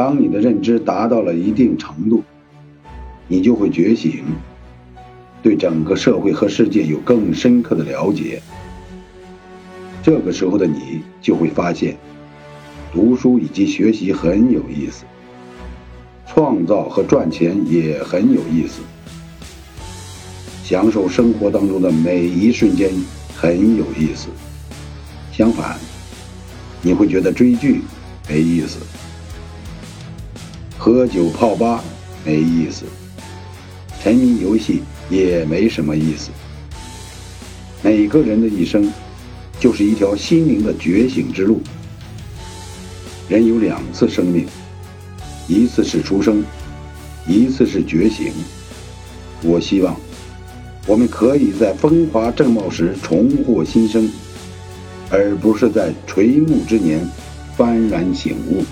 当你的认知达到了一定程度，你就会觉醒，对整个社会和世界有更深刻的了解。这个时候的你就会发现，读书以及学习很有意思，创造和赚钱也很有意思，享受生活当中的每一瞬间很有意思。相反，你会觉得追剧没意思，喝酒泡吧没意思，沉迷游戏也没什么意思。每个人的一生。就是一条心灵的觉醒之路。人有两次生命，一次是出生，一次是觉醒。我希望我们可以在风华正茂时重获新生，而不是在垂暮之年幡然醒悟。